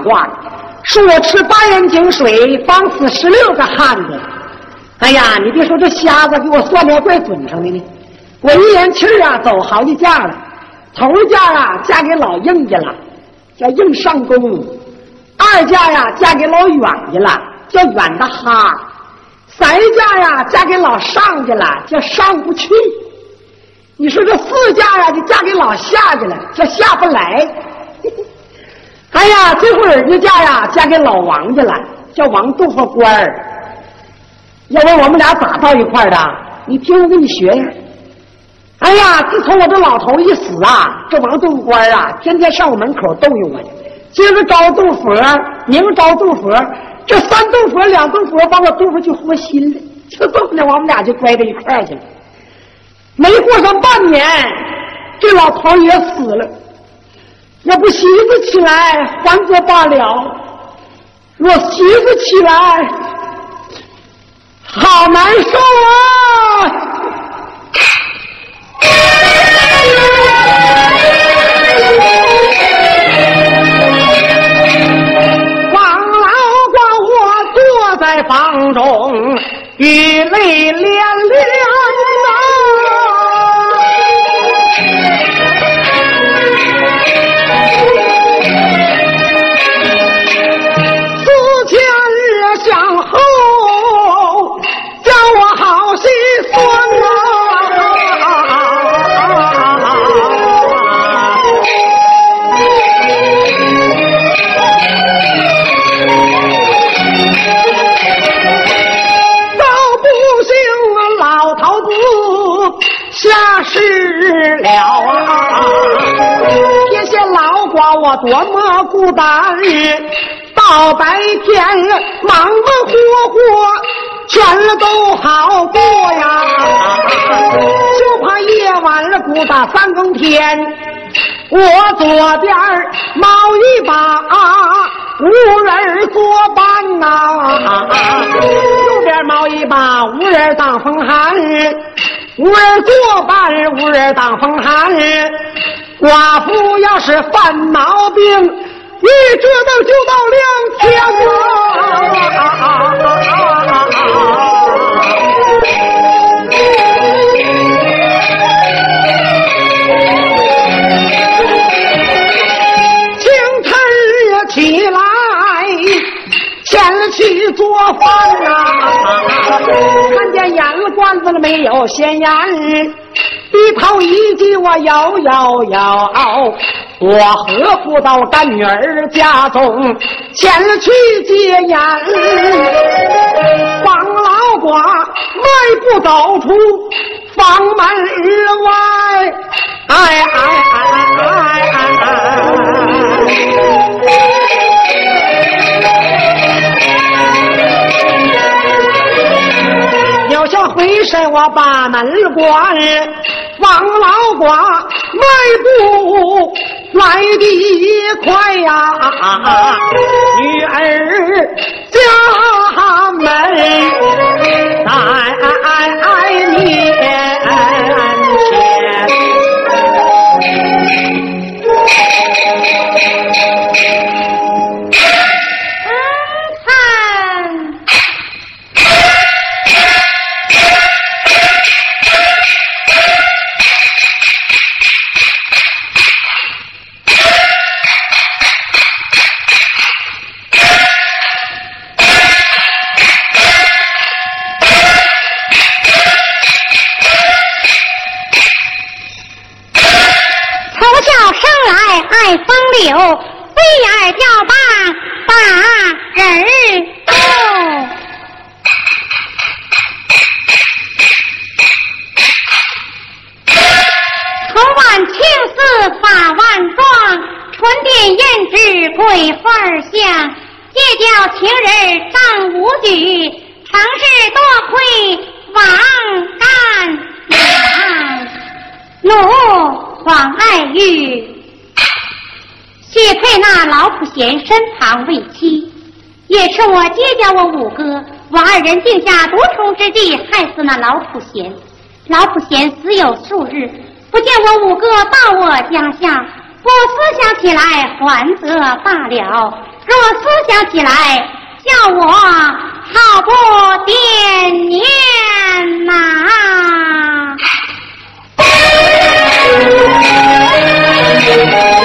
算命打卦，说我吃八元井水，防死十六个汉子。哎呀，你别说这瞎子给我算的还怪准成的呢。我一连气啊，走好几嫁了，头一嫁啊嫁给老应家了，叫应上公；二嫁呀嫁给老远去了。叫远的哈，三家呀嫁给老上去了，叫上不去。你说这四家呀就嫁给老下去了，叫下不来。哎呀，最后儿子家呀嫁给老王家了，叫王豆腐官儿。要问我们俩咋到一块儿的？你听我给你学呀。哎呀，自从我这老头一死啊，这王豆腐官儿啊，天天上我门口逗悠我，今儿招杜佛，明招杜佛。这三洞佛两洞佛把我肚子就活心了，就这么的，我们俩就乖到一块儿去了。没过上半年，这老头也死了。要不媳妇起来还则罢了，若媳妇起来，好难受啊！多么孤单，到白天忙忙活活，全都好过呀。就怕夜晚了孤打三更天，我左边儿猫一把无人作伴呐，右边猫一把无人挡风寒，无人作伴，无人挡风寒。寡妇要是犯毛病，一折腾就到两天呐。清晨也起来，前去做饭呐。看见烟罐子了没有？咸盐。低头一记，我摇摇摇，我何不到干女儿家中前去接言？王老寡迈步走出房门外，哎哎哎哎要想回身，我把门关。王老寡迈步来的快呀，女儿家门在柳飞眼叫罢把人动。从晚青丝发万状，唇点胭脂桂花香。借教情人张无举，成事多亏王干娘，奴黄爱玉，许配那老普贤身旁为妻，也是我爹家我五哥，我二人定下毒虫之计，害死那老普贤。老普贤死有数日，不见我五哥到我家下，我思想起来还则罢了，若思想起来，叫我好不惦念呐、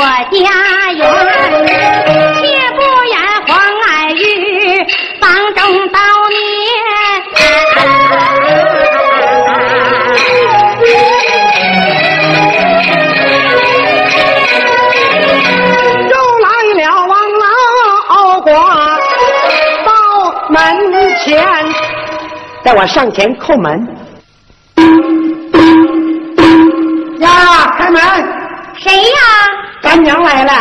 我家园，切不言黄爱玉房中到又来了王老瓜到门前，待我上前叩门。呀，开门！谁呀？干娘来了。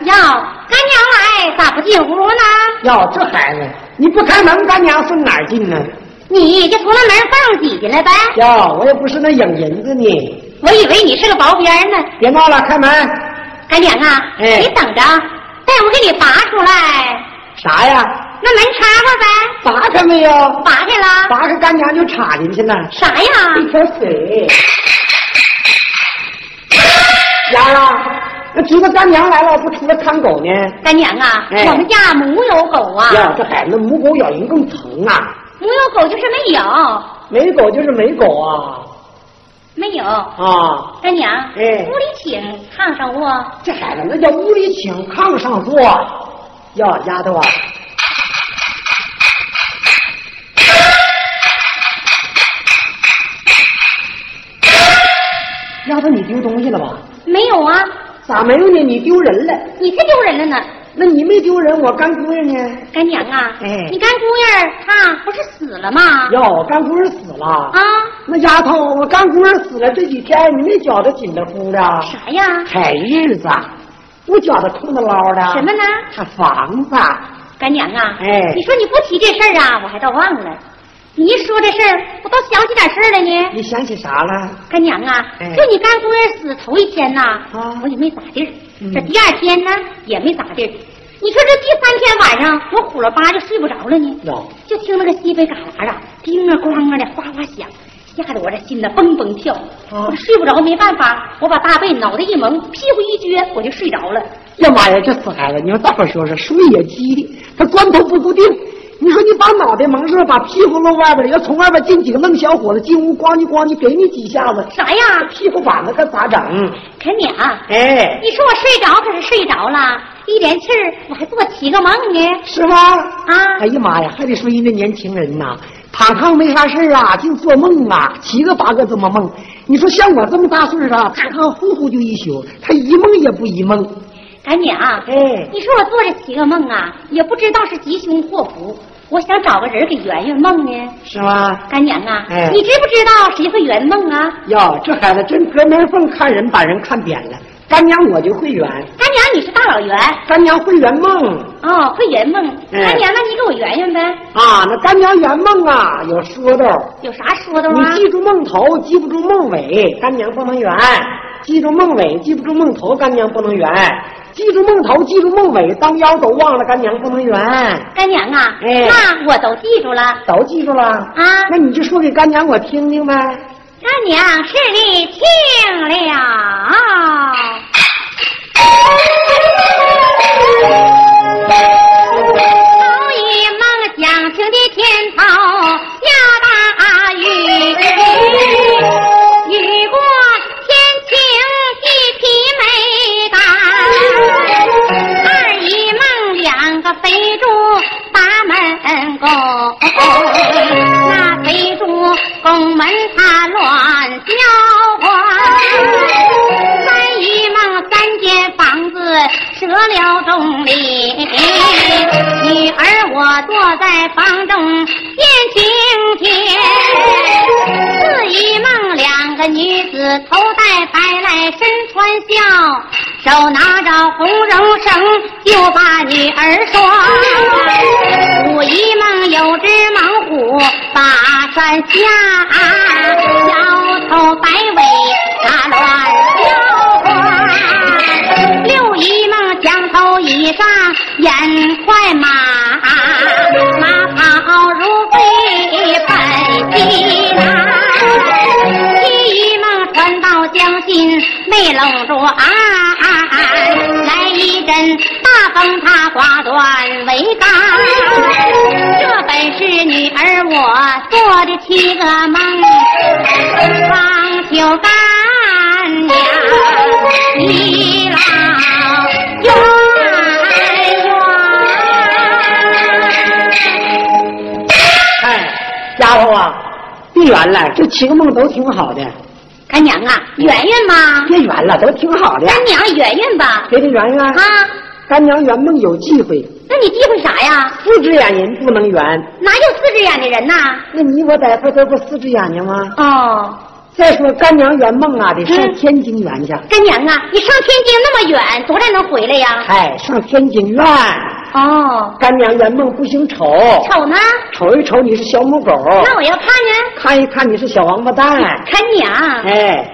哟，干娘来，咋不进屋呢？哟，这孩子，你不开门，干娘从哪儿进呢？你就从那门缝挤进来呗。哟，我也不是那影银子呢。我以为你是个薄边呢。别闹了，开门。干娘啊，哎你等着，待我给你拔出来。啥呀？那门插上呗，拔开没有？拔开了。拔开，干娘就插进去了。啥呀？一条水。丫啊，那知道干娘来了，不出来看狗呢？干娘啊，哎我们家母有狗啊，呀，这孩子母狗咬人更疼啊！母有狗就是没有，没狗就是没狗啊！没有。啊，干娘，哎屋里请，炕上卧。这孩子那叫屋里请，炕上坐。呀，丫头啊，丫头，你丢东西了吧？没有啊，咋没有呢？你丢人了。你才丢人了呢。那你没丢人，我干姑爷呢？干娘啊，哎你干姑爷儿他不是死了吗？哟，干姑爷死了。啊，那丫头，我干姑爷死了这几天，你没觉得紧的乎的？啥呀？海日子，不觉得空的捞的。什么呢？他房子。干娘啊，哎你说你不提这事儿啊，我还倒忘了。你一说这事儿，我倒想起点事儿来呢。你想起啥了？干娘啊，哎就你干姑爷死头一天呐，啊我也没咋地儿。嗯这第二天呢，也没咋地儿。你说这第三天晚上，我虎了巴就睡不着了呢，哟，就听那个西北旮旯啊，叮啊咣啊的哗哗响，吓得我这心呐蹦蹦跳。啊我这睡不着，没办法，我把大被脑袋一蒙，屁股一撅，我就睡着了。呀妈呀，这死孩子！你要这么说说，睡也机灵。他关头不固定。你说你把脑袋蒙上，把屁股露外边了，要从外边进几个愣小伙子进屋，咣叽咣叽给你几下子，啥呀？屁股板子可咋整？肯娘，哎，你说我睡着可是睡着了，一连气儿我还做七个梦呢，是吗？啊哎呀妈呀，还得说人家年轻人呐，躺炕没啥事儿啊，净做梦啊，七个八个这么梦。你说像我这么大岁数了，躺炕呼呼就一宿，他一梦也不一梦。干娘，哎你说我做这七个梦啊，也不知道是吉凶祸福，我想找个人给圆圆梦呢。是吗？干娘啊，哎你知不知道谁会圆梦啊？哟，这孩子真隔门缝看人，把人看扁了。干娘我就会圆，干娘，你是大老圆干娘会圆梦哦，会圆梦。哎干娘，那你给我圆圆呗，啊。那干娘圆梦啊，有说道。有啥说道啊？你记住梦头，记不住梦尾，干娘不能圆；记住梦尾，记不住梦头，干娘不能圆；记住梦头，记住梦尾，当腰都忘了，干娘不能圆。干娘啊，哎那我都记住了。都记住了啊那你就说给干娘我听听呗。干娘是你听了。头一梦想情的天头身穿孝，手拿着红绒绳就把女儿拴。五一梦有只猛虎把山下，摇头摆尾打乱叫唤。六一梦墙头以上眼快，马心没拢住岸，来一阵大风它刮断桅杆。这本是女儿我做的七个梦，方求干娘你老圆圆。哎，丫头啊，别圆了，这七个梦都挺好的，干娘啊，圆圆吗？别圆了，都挺好的。干娘圆圆吧。别的圆圆。啊，干娘圆梦有忌讳，那你忌讳啥呀？四只眼人不能圆。哪有四只眼的人呐？那你我大夫都不四只眼睛吗？哦，再说干娘圆梦啊，得上嗯天津圆去。干娘啊，你上天津那么远，多大能回来呀？哎，上天津院。哦，干娘圆梦不兴瞅，瞅呢？瞅一瞅你是小母狗，那我要看呢？看一看你是小王八蛋。看娘。哎，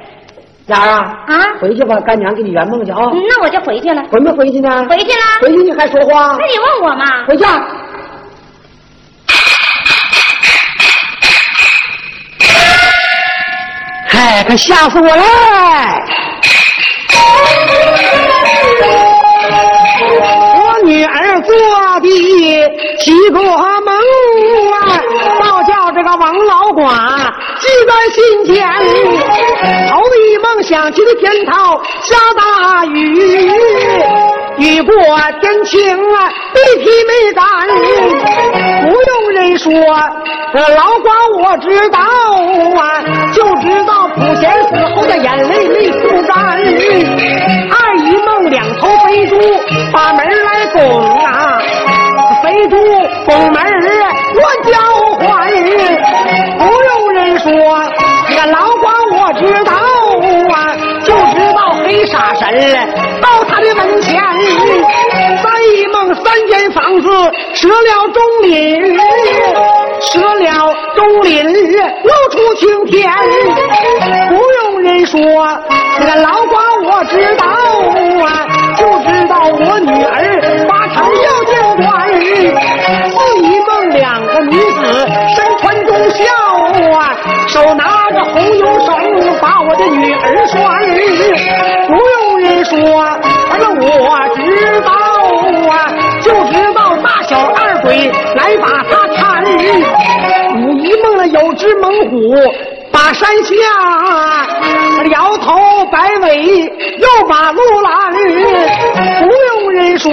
丫儿啊，啊回去吧，干娘给你圆梦去啊。嗯那我就回去了。回没回去呢？回去了。回去你还说话那？你问我嘛？回去。可吓死我了！我女儿做的七个梦啊，倒叫这个王老寡记在心间。头一梦想起的天头下大雨，雨过天晴啊，地皮没干。不用人说，这老寡我知道啊，就知道普贤死后的眼泪没哭干。二姨梦两头肥猪把门来拱啊，肥猪拱门乱叫唤。不用人说，这个老寡我知道啊，就知道黑傻神到他的门前。三一梦三间房子折了中林，折了中林露出青天。不用人说，这个老寡我知道啊，就知道我女儿八成要见官。四一梦两个女子身穿忠孝啊，手拿着红油绳把我的女儿拴。不用人说，反正我知道只猛虎把山下，摇头摆尾又把路拦。不用人说，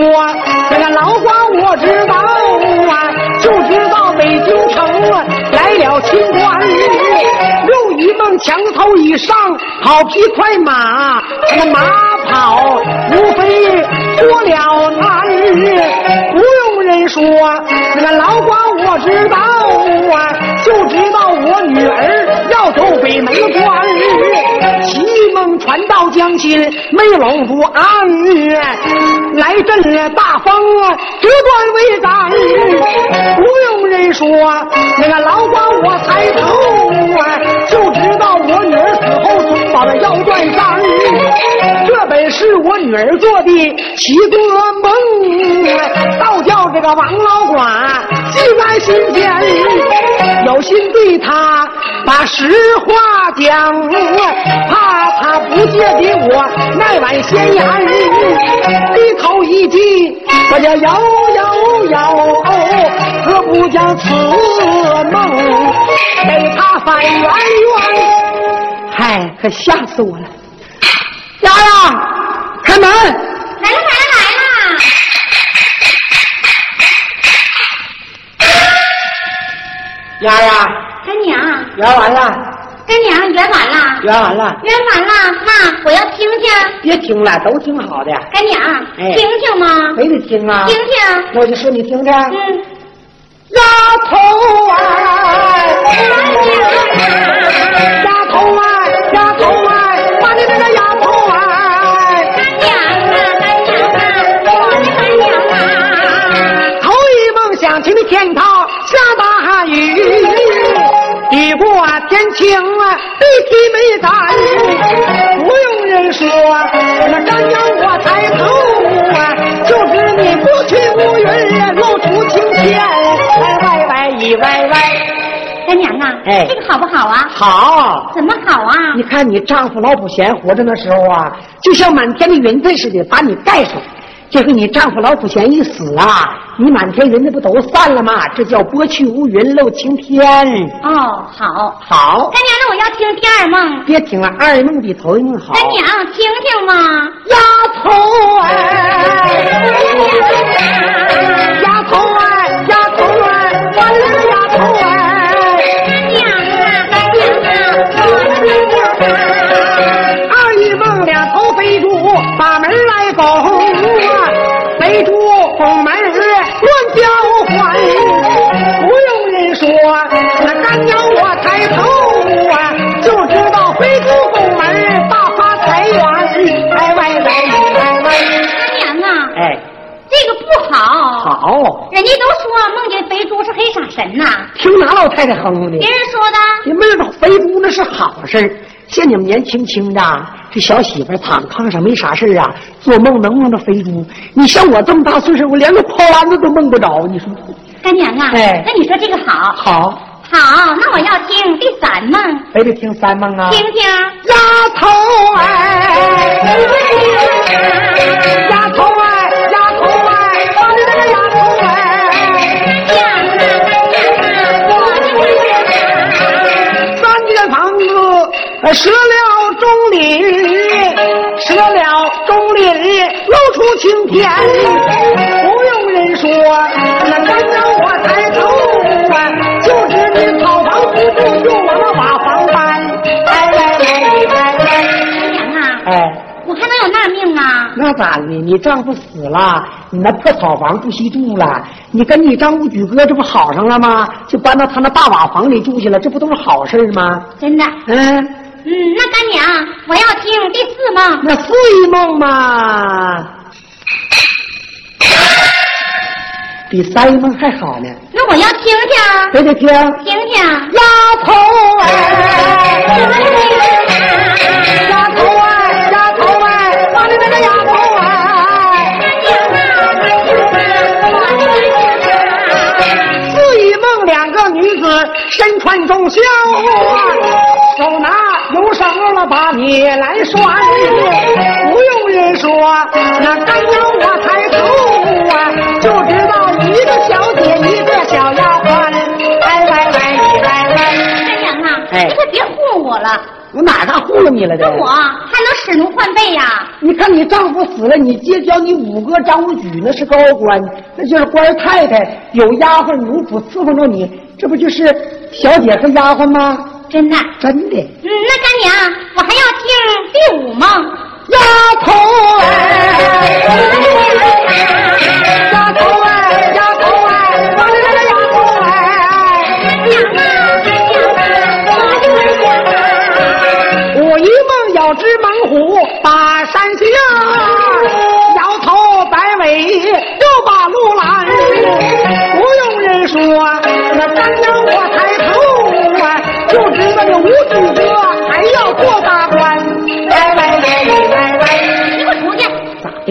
这个老瓜我知道啊，就知道北京城来了清官。又一梦墙头一上，好匹快马，那个马跑无非过了难。不用人说，那个老瓜我知道啊，就知道我女儿要走北门关。奇梦传到江心，没拢不安。来阵了大风，折断为斩。不用人说，那个老官我抬头啊，就知道我女儿死后总把那腰断伤。这本是我女儿做的奇个梦，倒叫这个王老管记在心间，有心对他把实话讲，怕他不借给我那碗咸盐，低头一记，我就摇摇摇，何不将此梦给他翻圆圆？嗨，可吓死我了！丫丫，开门！来了来了！丫丫，干娘，圆完了，干娘圆完了，圆完了，圆完了，妈，我要听听。别听了，都挺好的，干娘，哎。听听吗？没得听啊。听。听。我就说你听听，嗯，丫头啊，哎这个好不好啊？好。怎么好啊？你看你丈夫老普贤活着那时候啊，就像满天的云彩似的把你盖上。结果你丈夫老普贤一死啊，你满天云彩不都散了吗？这叫拨去乌云露晴天。哦，好。好，干娘，那我要听第二梦。别听了，二梦比头一梦好。干娘，听听嘛。丫头哎，把门来拱啊，肥猪拱门乱叫唤，不用人说，那干娘我抬头啊，就知道肥猪拱门大发财源，哎喂喂哎歪，干娘啊，哎，这个不好。好，人家都说梦见肥猪是黑傻神呐，听哪老太太哼哼的别？人说的。你们知道肥猪那是好事儿像你们年轻轻的，这小媳妇儿躺炕上没啥事儿啊，做梦能梦到肥猪。你像我这么大岁数，我连个炮丸子都梦不着。你说干娘啊，哎那你说这个好，好，好，那我要听第三梦，非得听三梦啊？听听。丫头哎，丫头哎，呃折了中里，折了中里露出青天，不用人说，那干娘我抬头啊，就知你草房不住，又往那瓦房搬，哎来来来来，干娘啊，哎。我还能有那命啊？那咋的？你丈夫死了，你那破草房不许住了，你跟你丈夫举哥这不好上了吗？就搬到他那大瓦房里住去了，这不都是好事吗？真的。嗯，嗯，那干娘，我要听第四梦。那四一梦嘛，比三一梦还好呢。那我要听听，得得听听听。丫头哎，丫头哎，丫头哎，我的那个丫头哎。四一梦，两个女子身穿中孝啊，手拿把你来拴，不用人说，那干娘我抬头啊，就知道一个小姐一个小丫鬟，哎喂喂你来喂，干娘啊，哎我了。我哪嘎糊弄你了这？我还能使奴换婢呀？你看你丈夫死了，你结交你五哥张武举那是高官，那就是官太太，有丫鬟奴仆伺候着你，这不就是小姐和丫鬟吗？真的，真的。嗯，那干娘，我还要听第五梦。丫头哎，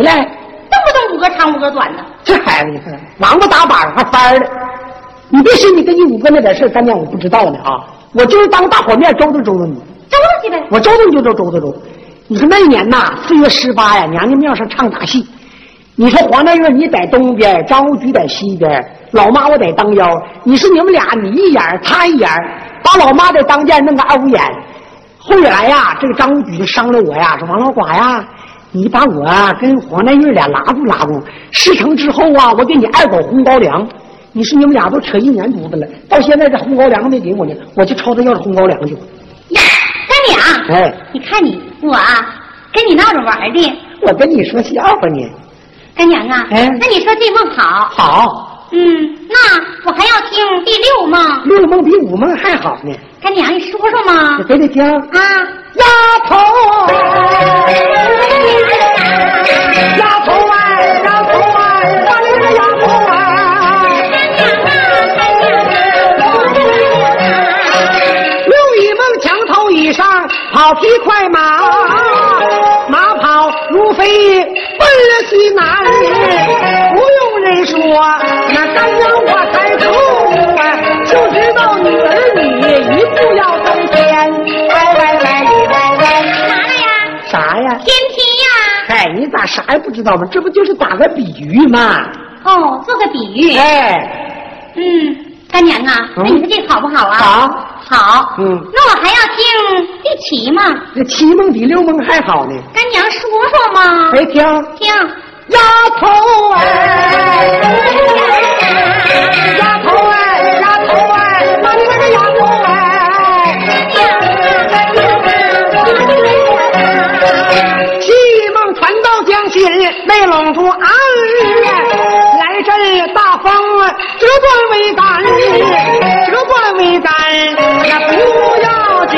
咋的了？动不动五个长五个短的。这孩子你看，王八打板还翻了。你别信你跟你五哥那点事干娘我不知道呢啊！我就是当大伙面周都周到你。周去呗。我周周就周周周周。你说那年呐，四月十八呀，娘娘庙上唱大戏。你说黄大月你在东边，张无举在西边，老妈我在当腰。你说你们俩你一眼他一眼，把老妈在当间弄个二五眼。后来呀，这个张无举就伤了我呀，说王老寡呀，你把我跟黄大玉俩拉住拉住，事成之后啊，我给你二狗红高粱。你说你们俩都扯一年犊子了，到现在这红高粱还没给我呢，我去朝他要这红高粱去。呀，干娘，哎，你看你我啊，跟你闹着玩的。我跟你说笑话呢。干娘啊，哎那你说这梦好。好，嗯，那我还要听第六梦。六梦比五梦还好呢。干娘，你说说嘛你。给你听，啊，丫头哎，丫头啊，丫头哎，我的个丫头啊。六一梦墙头以上跑匹快马，马跑如飞奔了西南。不用人说，啥也不知道吗？这不就是打个比喻吗？哦，做个比喻。哎，嗯，干娘啊，那你说这好不好啊？好。好。嗯那我还要听第七梦。这七梦比六梦还好呢。干娘说说嘛。哎听？听。丫头哎，丫头哎，丫没，拢住俺。来阵大风，折断桅杆，折断桅杆，那不要紧。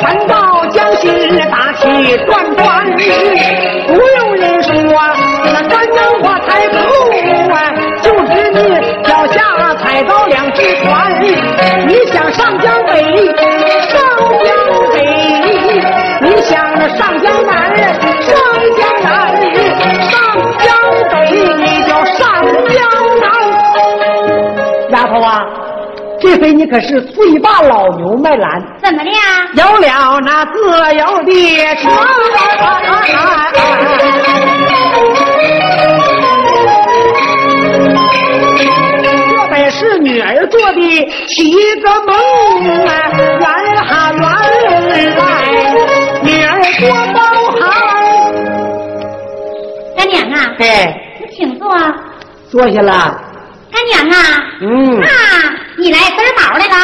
船到江心，打起断断。不用人说，那干娘我抬头啊，就知你脚下踩到两只船。你想上江北，这回你可是最把老牛卖蓝。怎么的呀？有了那自由的车。这本是女儿做的七个梦啊，圆哈圆来，女儿多包涵。干娘啊，哎，你请坐。干坐下了。干娘啊，嗯，那你来根宝来了？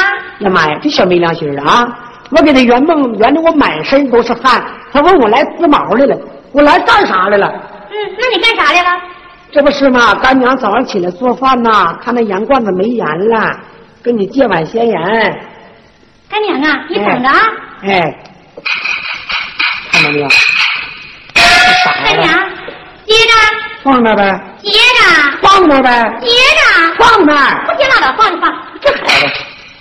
呀妈呀，这小没良心的啊！我给他圆梦圆的我满身都是汗，他问我来滋毛来了，我来干啥来了？嗯，那你干啥来了？这不是吗？干娘早上起来做饭呐，看那盐罐子没盐了，跟你借碗咸盐。干娘啊，你等着啊。哎，看到没有？干娘，接着，放那儿呗，接着，放那儿呗，接着，放那儿。不接拉倒，放就放。这孩子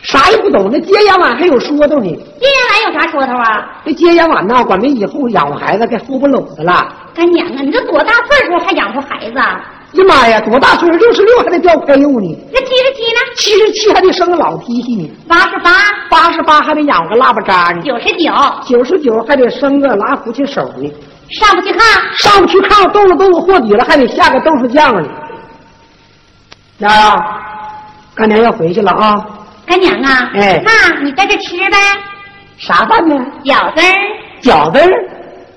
啥也不懂，那接烟碗还有说头呢。接下来有啥说头啊？这接烟碗呐，管没以后养活孩子，该后不篓子了。干娘啊，你这多大岁数还养活孩子啊？呀妈呀，多大岁数？六十六还得掉块肉呢，那七十七呢？七十七还得生个老梯梯呢，八十八，八十八还得养个腊八渣呢，九十九，九十九还得生个拉胡琴手呢，上不去炕，上不去炕，豆腐豆腐货底了，还得下个豆腐酱呢。丫儿啊，干娘要回去了啊，干娘啊，哎那你在这吃呗。啥饭呢？饺子儿，饺子儿，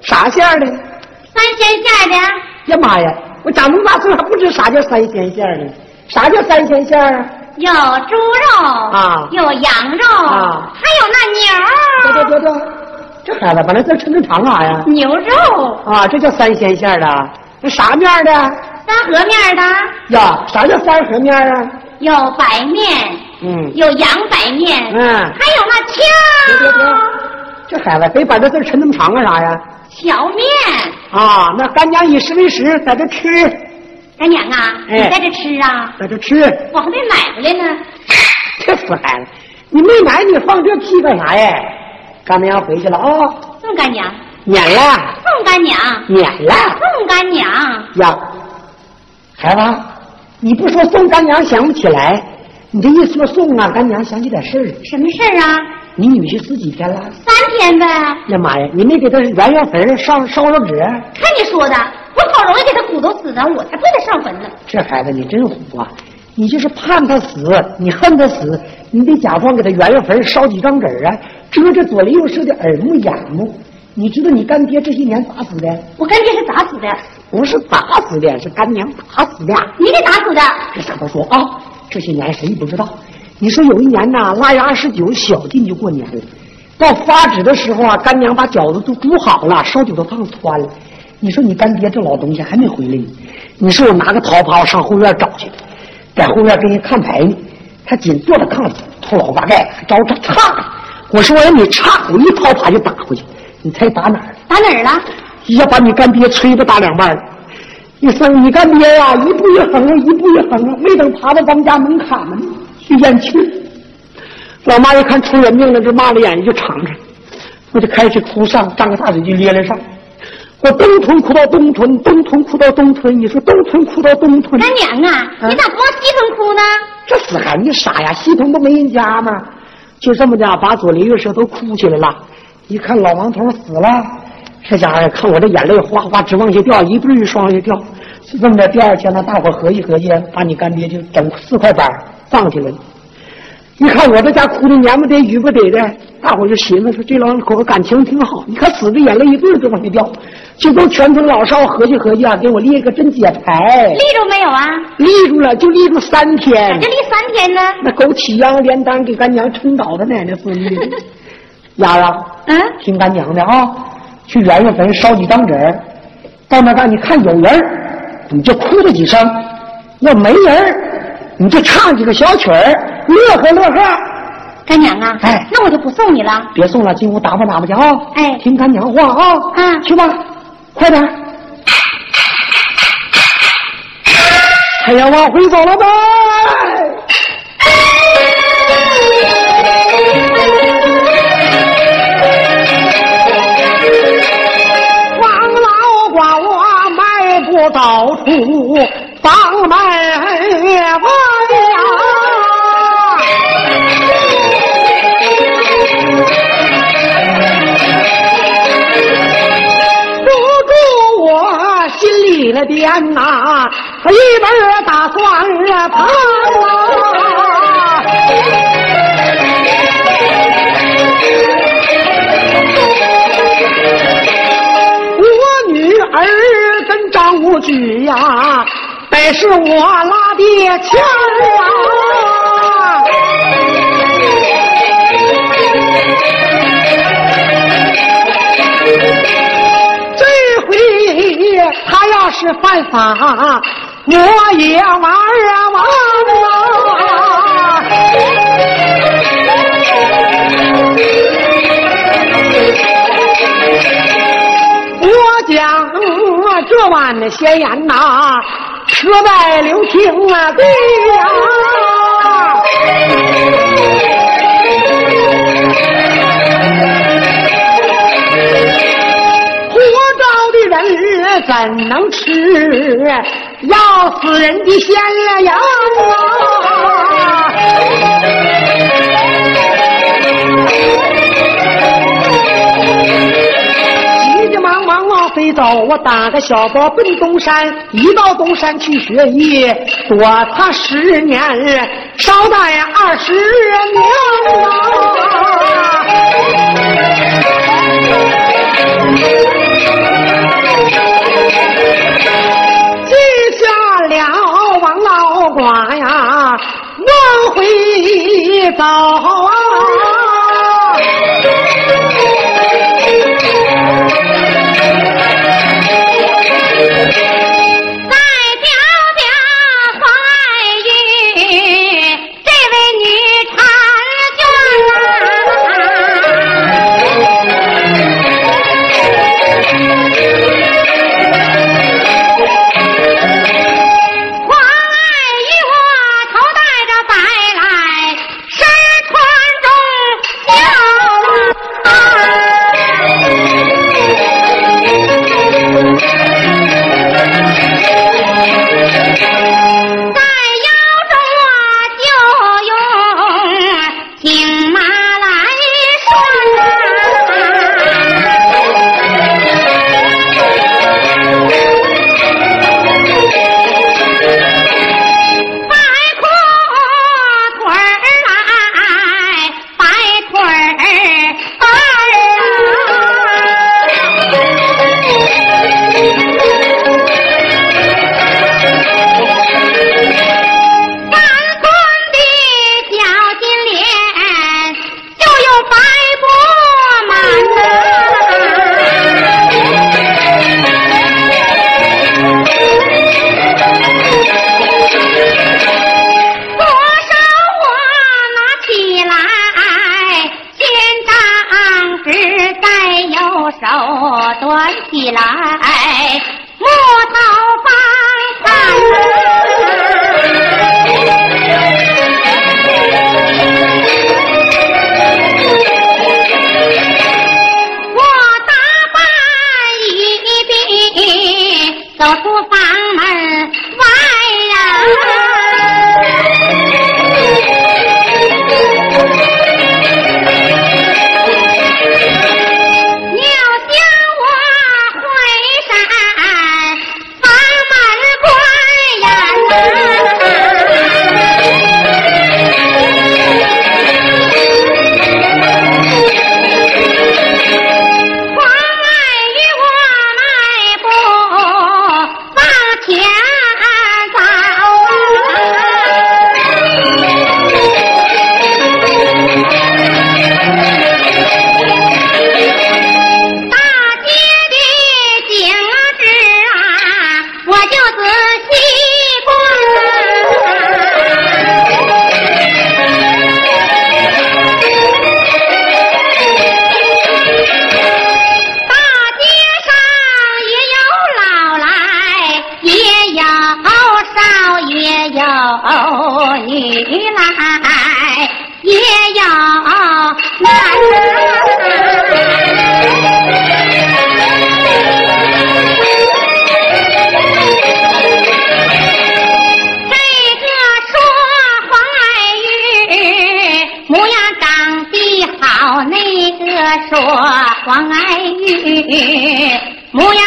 啥馅儿的？三鲜馅儿的，呀妈呀！我长那么大岁数还不知啥叫三鲜馅儿呢？啥叫三鲜馅儿啊？有猪肉啊有羊肉啊还有那牛对对对对，这孩子把那字抻抻长干啥呀？牛肉，啊，这叫三鲜馅儿的。那啥面儿的？三合面的，呀，啥叫三合面啊？有白面，嗯，有洋白面，嗯还有那别别别荞，这孩子非把这字抻那么长干啥呀？荞面。啊，那干娘以食为食，在这吃，干娘啊，哎你在这吃啊？在这吃。我还没买回来呢。这死孩子，你没买你放这屁干啥呀？干娘回去了啊、送干娘，撵了，送干娘，撵了送干娘。呀，孩子，你不说送干娘想不起来，你这一说送啊，干娘想起点事儿。什么事儿啊？你女婿死几天了？三天呗。呀妈呀，你没给他圆圆坟上烧烧纸？看你说的，我好容易给他骨头死呢，我才不给他上坟呢。这孩子你真虎啊！你就是盼他死，你恨他死，你得假装给他圆圆坟烧几张纸啊，遮着左邻右舍的耳目眼目。你知道你干爹这些年咋死的？我干爹是咋死的？不是打死的，是干娘打死的。你给打死的？这傻头说啊，这些年谁不知道？你说有一年呐，腊月二十九小进就过年了，到发纸的时候啊，干娘把饺子都煮好了，烧酒都放端了。你说你干爹这老东西还没回来呢，你说我拿个桃花上后院找去，在后院跟人看牌呢，他紧坐着炕上，头老八盖，还找我说我让你插，我一掏耙就打回去，你猜打哪儿？打哪儿了？一下把你干爹吹不打两半了。一生你干爹呀、一步一横啊，一步一横啊，没等爬到咱们家门槛呢，就咽气儿。老妈一看出人命了，这骂了眼睛就敞开，我就开始哭上，张个大嘴就咧咧上。我东屯哭到东屯，东屯哭到东屯，你说东屯哭到东屯，干娘啊，嗯你咋不往西屯哭呢？这死孩子你傻呀？西屯不没人家吗？就这么的，把左邻右舍都哭起来了。一看老王头死了，这家伙看我这眼泪哗哗直往下掉，一对一双往下掉。就这么着，第二天呢，大伙合计合计，把你干爹就整四块板葬起来了。一看我这家哭的年不得雨不得的，大伙就寻思说这老两口子感情挺好。你看死的眼泪一对儿就往下掉，就都全村老少合计合计啊，给我立个真解牌。立住没有啊？立住了，就立住三天咋就。立三天呢？那狗起秧连单给干娘撑倒的奶奶孙女。丫丫，嗯，听干娘的啊，去圆圆坟烧几张纸儿，到那干你看有人儿，你就哭了几声；要没人儿，你就唱几个小曲儿，乐呵乐呵。干娘啊，哎那我就不送你了。别送了，进屋打扮打扮去啊！哎听干娘话啊！啊去吧，快点儿。太阳往回走了呗。到处房门外不住我心里的点呐，一门打算盘我也是我拉的枪啊。这回他要是犯法，我也玩啊玩啊！我讲这碗的咸盐呐，车在刘青啊对呀、活着的人怎能吃？要死人的咸羊啊！飞走我打个小包奔东山一到东山去学艺躲他十年捎带二十年啊记下了王老寡呀往回走。回来也要难这个说黄爱玉模样长得好那个说黄爱玉模样